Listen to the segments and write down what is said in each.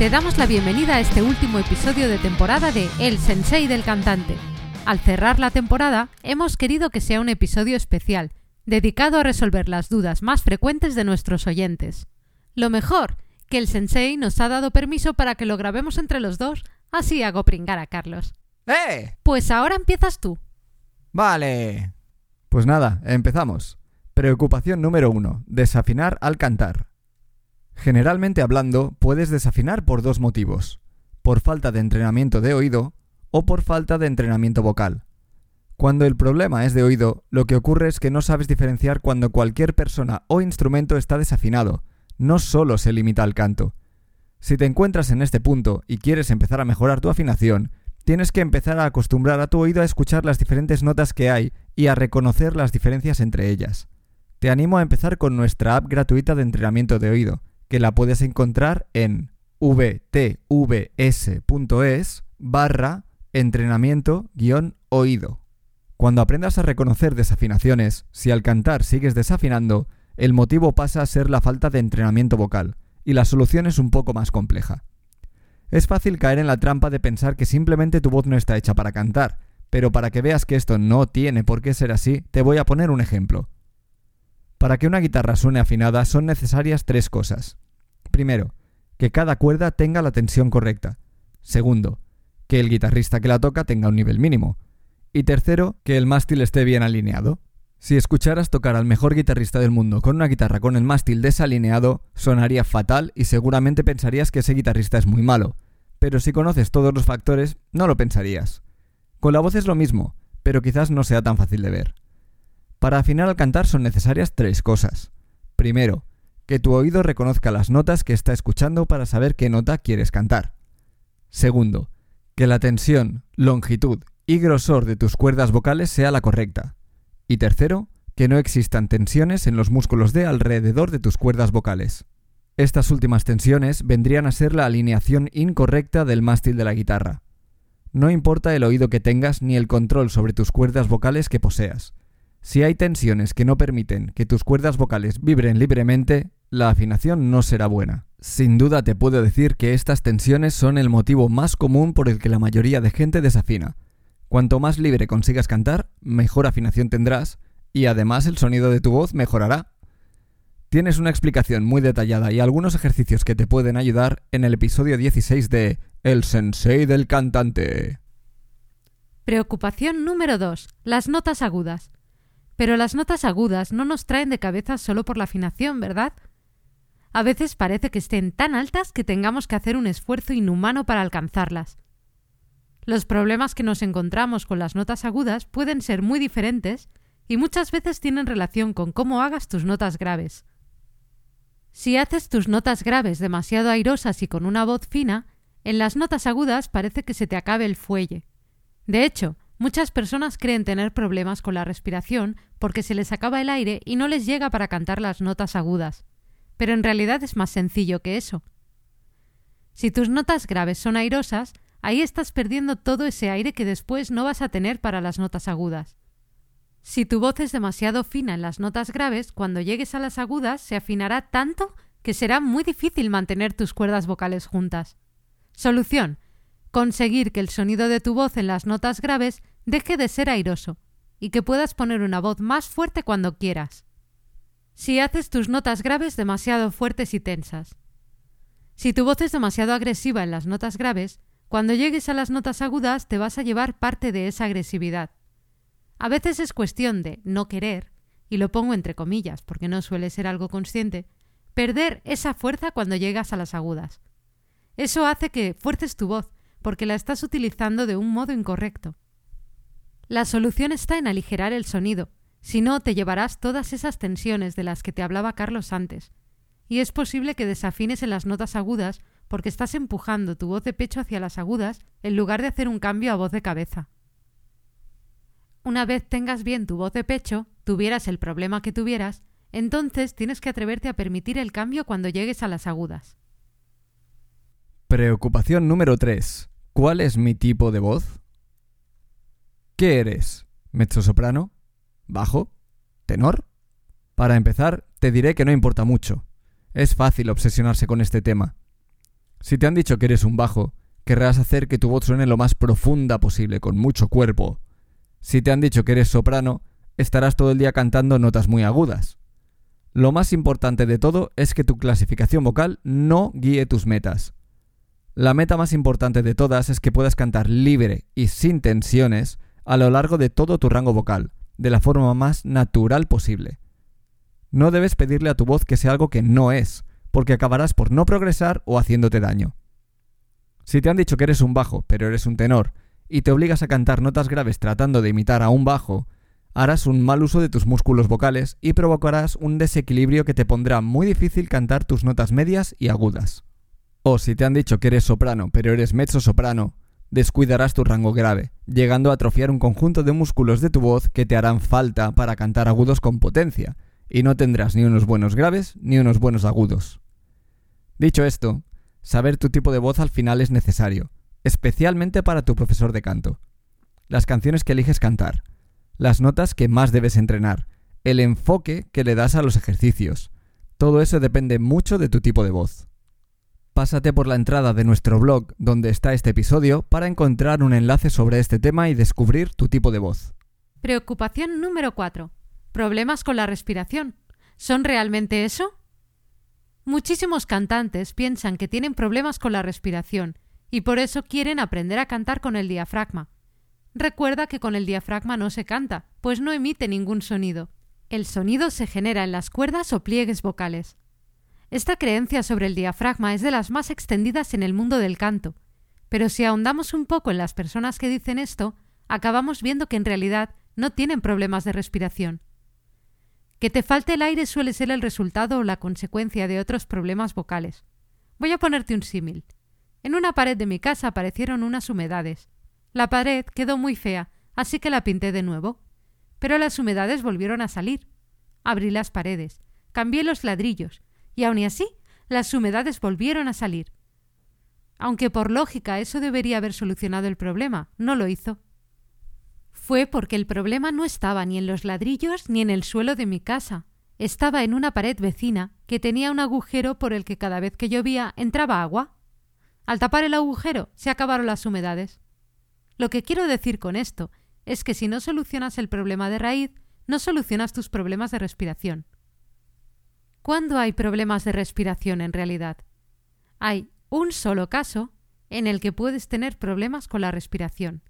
Te damos la bienvenida a este último episodio de temporada de El Sensei del Cantante. Al cerrar la temporada, hemos querido que sea un episodio especial, dedicado a resolver las dudas más frecuentes de nuestros oyentes. Lo mejor, que el Sensei nos ha dado permiso para que lo grabemos entre los dos, así hago pringar a Carlos. ¡Eh! Pues ahora empiezas tú. Vale. Pues nada, empezamos. Preocupación número uno. Desafinar al cantar. Generalmente hablando, puedes desafinar por dos motivos. Por falta de entrenamiento de oído o por falta de entrenamiento vocal. Cuando el problema es de oído, lo que ocurre es que no sabes diferenciar cuando cualquier persona o instrumento está desafinado, no solo se limita al canto. Si te encuentras en este punto y quieres empezar a mejorar tu afinación, tienes que empezar a acostumbrar a tu oído a escuchar las diferentes notas que hay y a reconocer las diferencias entre ellas. Te animo a empezar con nuestra app gratuita de entrenamiento de oído, que la puedes encontrar en vtvs.es barra entrenamiento-oído. Cuando aprendas a reconocer desafinaciones, si al cantar sigues desafinando, el motivo pasa a ser la falta de entrenamiento vocal, y la solución es un poco más compleja. Es fácil caer en la trampa de pensar que simplemente tu voz no está hecha para cantar, pero para que veas que esto no tiene por qué ser así, te voy a poner un ejemplo. Para que una guitarra suene afinada son necesarias tres cosas. Primero, que cada cuerda tenga la tensión correcta. Segundo, que el guitarrista que la toca tenga un nivel mínimo. Y tercero, que el mástil esté bien alineado. Si escucharas tocar al mejor guitarrista del mundo con una guitarra con el mástil desalineado, sonaría fatal y seguramente pensarías que ese guitarrista es muy malo. Pero si conoces todos los factores, no lo pensarías. Con la voz es lo mismo, pero quizás no sea tan fácil de ver. Para afinar al cantar son necesarias tres cosas. Primero, que tu oído reconozca las notas que está escuchando para saber qué nota quieres cantar. Segundo, que la tensión, longitud y grosor de tus cuerdas vocales sea la correcta. Y tercero, que no existan tensiones en los músculos de alrededor de tus cuerdas vocales. Estas últimas tensiones vendrían a ser la alineación incorrecta del mástil de la guitarra. No importa el oído que tengas ni el control sobre tus cuerdas vocales que poseas. Si hay tensiones que no permiten que tus cuerdas vocales vibren libremente, la afinación no será buena. Sin duda te puedo decir que estas tensiones son el motivo más común por el que la mayoría de gente desafina. Cuanto más libre consigas cantar, mejor afinación tendrás y además el sonido de tu voz mejorará. Tienes una explicación muy detallada y algunos ejercicios que te pueden ayudar en el episodio 16 de El Sensei del Cantante. Preocupación número 2. Las notas agudas. Pero las notas agudas no nos traen de cabeza solo por la afinación, ¿verdad? A veces parece que estén tan altas que tengamos que hacer un esfuerzo inhumano para alcanzarlas. Los problemas que nos encontramos con las notas agudas pueden ser muy diferentes y muchas veces tienen relación con cómo hagas tus notas graves. Si haces tus notas graves demasiado airosas y con una voz fina, en las notas agudas parece que se te acabe el fuelle. De hecho, muchas personas creen tener problemas con la respiración porque se les acaba el aire y no les llega para cantar las notas agudas pero en realidad es más sencillo que eso. Si tus notas graves son airosas, ahí estás perdiendo todo ese aire que después no vas a tener para las notas agudas. Si tu voz es demasiado fina en las notas graves, cuando llegues a las agudas se afinará tanto que será muy difícil mantener tus cuerdas vocales juntas. Solución. Conseguir que el sonido de tu voz en las notas graves deje de ser airoso y que puedas poner una voz más fuerte cuando quieras si haces tus notas graves demasiado fuertes y tensas. Si tu voz es demasiado agresiva en las notas graves, cuando llegues a las notas agudas te vas a llevar parte de esa agresividad. A veces es cuestión de no querer, y lo pongo entre comillas porque no suele ser algo consciente, perder esa fuerza cuando llegas a las agudas. Eso hace que fuerces tu voz, porque la estás utilizando de un modo incorrecto. La solución está en aligerar el sonido, si no, te llevarás todas esas tensiones de las que te hablaba Carlos antes. Y es posible que desafines en las notas agudas porque estás empujando tu voz de pecho hacia las agudas en lugar de hacer un cambio a voz de cabeza. Una vez tengas bien tu voz de pecho, tuvieras el problema que tuvieras, entonces tienes que atreverte a permitir el cambio cuando llegues a las agudas. Preocupación número 3. ¿Cuál es mi tipo de voz? ¿Qué eres? ¿Mezzosoprano? ¿Bajo? ¿Tenor? Para empezar, te diré que no importa mucho. Es fácil obsesionarse con este tema. Si te han dicho que eres un bajo, querrás hacer que tu voz suene lo más profunda posible, con mucho cuerpo, si te han dicho que eres soprano, estarás todo el día cantando notas muy agudas. Lo más importante de todo es que tu clasificación vocal no guíe tus metas. La meta más importante de todas es que puedas cantar libre y sin tensiones a lo largo de todo tu rango vocal, de la forma más natural posible. No debes pedirle a tu voz que sea algo que no es, porque acabarás por no progresar o haciéndote daño. Si te han dicho que eres un bajo, pero eres un tenor, y te obligas a cantar notas graves tratando de imitar a un bajo, harás un mal uso de tus músculos vocales y provocarás un desequilibrio que te pondrá muy difícil cantar tus notas medias y agudas. O si te han dicho que eres soprano, pero eres mezzo soprano, descuidarás tu rango grave, llegando a atrofiar un conjunto de músculos de tu voz que te harán falta para cantar agudos con potencia, y no tendrás ni unos buenos graves ni unos buenos agudos. Dicho esto, saber tu tipo de voz al final es necesario, especialmente para tu profesor de canto. Las canciones que eliges cantar, las notas que más debes entrenar, el enfoque que le das a los ejercicios. Todo eso depende mucho de tu tipo de voz. Pásate por la entrada de nuestro blog donde está este episodio para encontrar un enlace sobre este tema y descubrir tu tipo de voz. Preocupación número 4. Problemas con la respiración. ¿Son realmente eso? Muchísimos cantantes piensan que tienen problemas con la respiración y por eso quieren aprender a cantar con el diafragma. Recuerda que con el diafragma no se canta, pues no emite ningún sonido. El sonido se genera en las cuerdas o pliegues vocales. Esta creencia sobre el diafragma es de las más extendidas en el mundo del canto, pero si ahondamos un poco en las personas que dicen esto, acabamos viendo que en realidad no tienen problemas de respiración. Que te falte el aire suele ser el resultado o la consecuencia de otros problemas vocales. Voy a ponerte un símil. En una pared de mi casa aparecieron unas humedades. La pared quedó muy fea, así que la pinté de nuevo. Pero las humedades volvieron a salir. Abrí las paredes, cambié los ladrillos, y aun así las humedades volvieron a salir. Aunque por lógica eso debería haber solucionado el problema, no lo hizo. Fue porque el problema no estaba ni en los ladrillos ni en el suelo de mi casa. Estaba en una pared vecina que tenía un agujero por el que cada vez que llovía entraba agua. Al tapar el agujero se acabaron las humedades. Lo que quiero decir con esto es que si no solucionas el problema de raíz, no solucionas tus problemas de respiración. ¿Cuándo hay problemas de respiración en realidad? Hay un solo caso en el que puedes tener problemas con la respiración.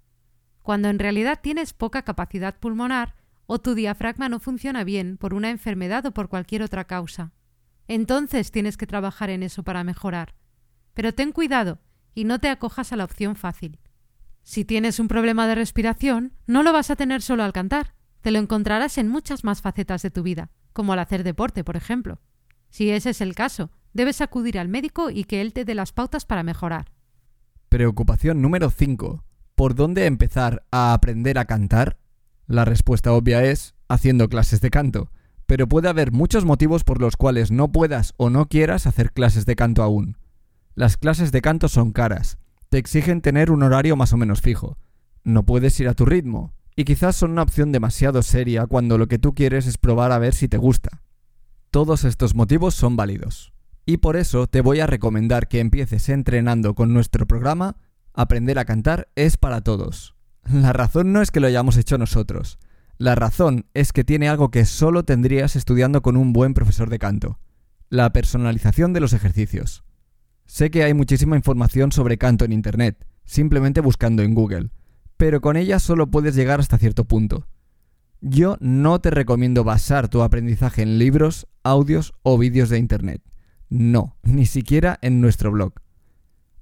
Cuando en realidad tienes poca capacidad pulmonar o tu diafragma no funciona bien por una enfermedad o por cualquier otra causa. Entonces tienes que trabajar en eso para mejorar. Pero ten cuidado y no te acojas a la opción fácil. Si tienes un problema de respiración, no lo vas a tener solo al cantar, te lo encontrarás en muchas más facetas de tu vida, como al hacer deporte, por ejemplo. Si ese es el caso, debes acudir al médico y que él te dé las pautas para mejorar. Preocupación número 5. ¿Por dónde empezar a aprender a cantar? La respuesta obvia es haciendo clases de canto, pero puede haber muchos motivos por los cuales no puedas o no quieras hacer clases de canto aún. Las clases de canto son caras, te exigen tener un horario más o menos fijo, no puedes ir a tu ritmo, y quizás son una opción demasiado seria cuando lo que tú quieres es probar a ver si te gusta. Todos estos motivos son válidos, y por eso te voy a recomendar que empieces entrenando con nuestro programa Aprender a cantar es para todos. La razón no es que lo hayamos hecho nosotros, la razón es que tiene algo que solo tendrías estudiando con un buen profesor de canto, la personalización de los ejercicios. Sé que hay muchísima información sobre canto en Internet, simplemente buscando en Google, pero con ella solo puedes llegar hasta cierto punto. Yo no te recomiendo basar tu aprendizaje en libros, audios o vídeos de Internet. No, ni siquiera en nuestro blog.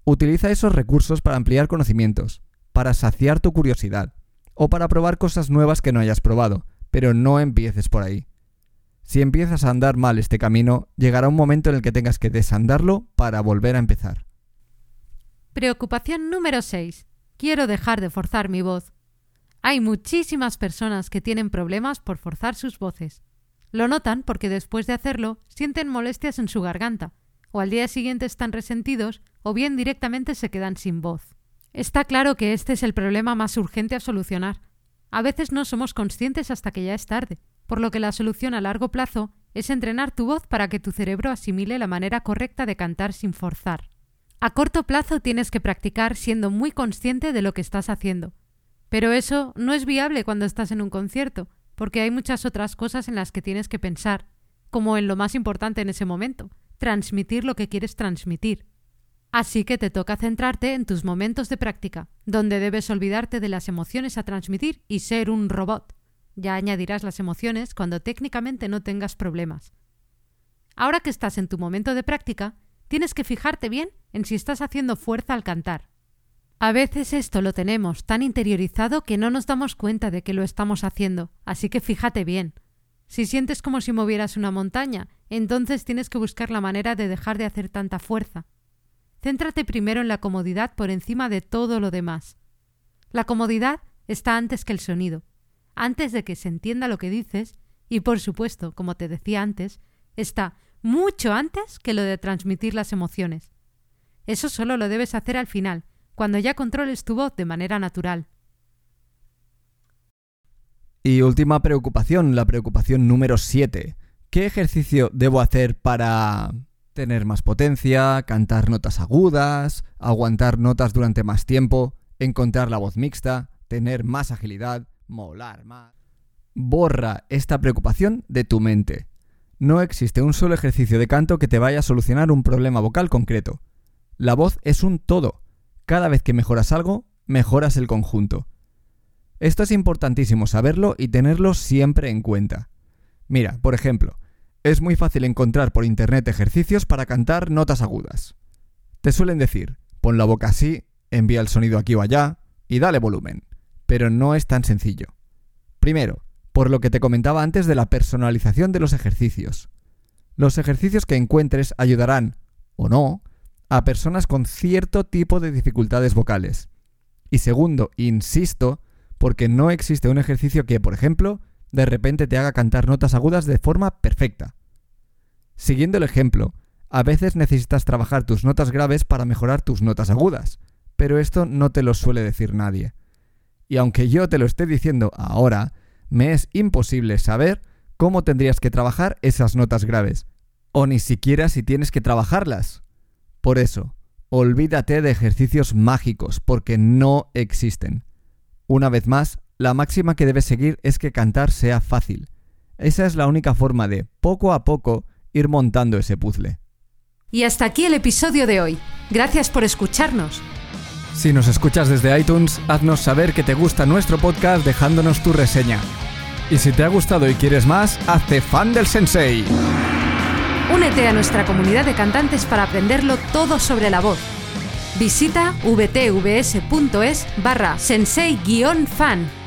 Utiliza esos recursos para ampliar conocimientos, para saciar tu curiosidad, o para probar cosas nuevas que no hayas probado, pero no empieces por ahí. Si empiezas a andar mal este camino, llegará un momento en el que tengas que desandarlo para volver a empezar. Preocupación número 6. Quiero dejar de forzar mi voz. Hay muchísimas personas que tienen problemas por forzar sus voces. Lo notan porque después de hacerlo sienten molestias en su garganta, o al día siguiente están resentidos, o bien directamente se quedan sin voz. Está claro que este es el problema más urgente a solucionar. A veces no somos conscientes hasta que ya es tarde, por lo que la solución a largo plazo es entrenar tu voz para que tu cerebro asimile la manera correcta de cantar sin forzar. A corto plazo tienes que practicar siendo muy consciente de lo que estás haciendo. Pero eso no es viable cuando estás en un concierto, porque hay muchas otras cosas en las que tienes que pensar, como en lo más importante en ese momento, transmitir lo que quieres transmitir. Así que te toca centrarte en tus momentos de práctica, donde debes olvidarte de las emociones a transmitir y ser un robot. Ya añadirás las emociones cuando técnicamente no tengas problemas. Ahora que estás en tu momento de práctica, tienes que fijarte bien en si estás haciendo fuerza al cantar. A veces esto lo tenemos tan interiorizado que no nos damos cuenta de que lo estamos haciendo, así que fíjate bien. Si sientes como si movieras una montaña, entonces tienes que buscar la manera de dejar de hacer tanta fuerza. Céntrate primero en la comodidad por encima de todo lo demás. La comodidad está antes que el sonido, antes de que se entienda lo que dices, y por supuesto, como te decía antes, está mucho antes que lo de transmitir las emociones. Eso solo lo debes hacer al final, cuando ya controles tu voz de manera natural. Y última preocupación, la preocupación número 7. ¿Qué ejercicio debo hacer para tener más potencia, cantar notas agudas, aguantar notas durante más tiempo, encontrar la voz mixta, tener más agilidad, molar más? Borra esta preocupación de tu mente. No existe un solo ejercicio de canto que te vaya a solucionar un problema vocal concreto. La voz es un todo cada vez que mejoras algo, mejoras el conjunto. Esto es importantísimo saberlo y tenerlo siempre en cuenta. Mira, por ejemplo, es muy fácil encontrar por internet ejercicios para cantar notas agudas. Te suelen decir, pon la boca así, envía el sonido aquí o allá y dale volumen. Pero no es tan sencillo. Primero, por lo que te comentaba antes de la personalización de los ejercicios. Los ejercicios que encuentres ayudarán, o no, a personas con cierto tipo de dificultades vocales. Y segundo, insisto, porque no existe un ejercicio que, por ejemplo, de repente te haga cantar notas agudas de forma perfecta. Siguiendo el ejemplo, a veces necesitas trabajar tus notas graves para mejorar tus notas agudas, pero esto no te lo suele decir nadie. Y aunque yo te lo esté diciendo ahora, me es imposible saber cómo tendrías que trabajar esas notas graves, o ni siquiera si tienes que trabajarlas. Por eso, olvídate de ejercicios mágicos, porque no existen. Una vez más, la máxima que debes seguir es que cantar sea fácil. Esa es la única forma de, poco a poco, ir montando ese puzzle. Y hasta aquí el episodio de hoy. Gracias por escucharnos. Si nos escuchas desde iTunes, haznos saber que te gusta nuestro podcast dejándonos tu reseña. Y si te ha gustado y quieres más, hazte fan del sensei. Únete a nuestra comunidad de cantantes para aprenderlo todo sobre la voz. Visita vtvs.es barra sensei-fan